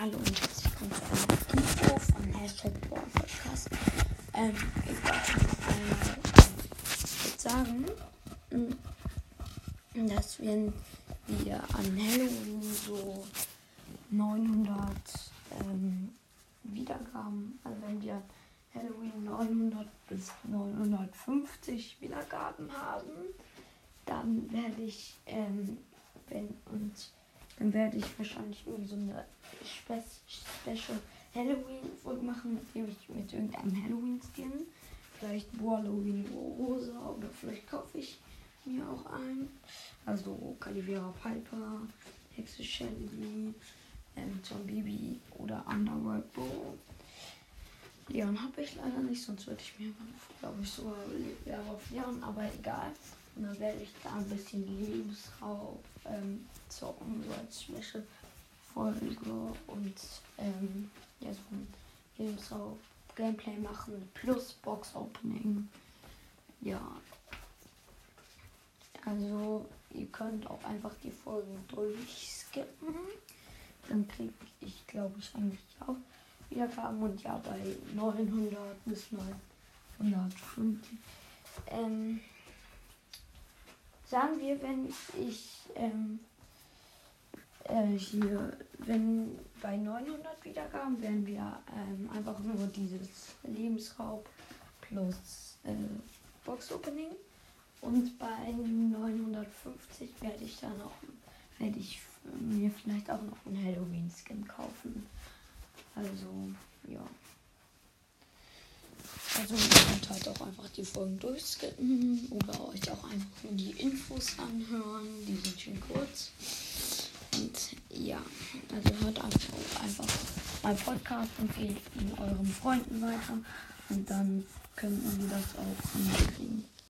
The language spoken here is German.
Hallo und herzlich willkommen zu einer Info von Hashtag Born Podcast. Ähm, ich wollte einmal äh, sagen, mm, dass wenn wir an Halloween so 900 ähm, Wiedergaben, also wenn wir Halloween 900 bis 950 Wiedergaben haben, dann werde ich, ähm, wenn uns dann werde ich wahrscheinlich irgendwie so eine Spe Special Halloween-Folge machen, mit mit irgendeinem Halloween-Skin. Vielleicht Halloween Rosa oder vielleicht kaufe ich mir auch einen. Also Calivera Piper, Hexe Shelly, ähm, John Bibi oder Underworld Bo. Leon habe ich leider nicht, sonst würde ich mir, glaube ich, sogar Leon, aber egal. Und dann werde ich da ein bisschen Lebensraub ähm, zocken, so als Special-Folge und ähm, ja, so ein Lebensraub Gameplay machen plus Box Opening. Ja. Also ihr könnt auch einfach die Folgen durchskippen. Dann kriege ich, glaube ich, eigentlich auch Wiedergaben und ja bei 900 bis 950. Ähm, sagen wir, wenn ich ähm, äh, hier, wenn bei 900 Wiedergaben werden wir ähm, einfach nur dieses Lebensraub plus äh, Box Opening und bei 950 werde ich dann auch werde ich mir vielleicht auch noch einen Halloween Skin kaufen. Also ja. Also ihr könnt halt auch einfach die Folgen durchskippen oder euch auch einfach nur die Infos anhören. Die sind schön kurz. Und ja, also hört einfach, einfach mein Podcast und empfehlt ihn euren Freunden weiter. Und dann könnten wir das auch hinkriegen.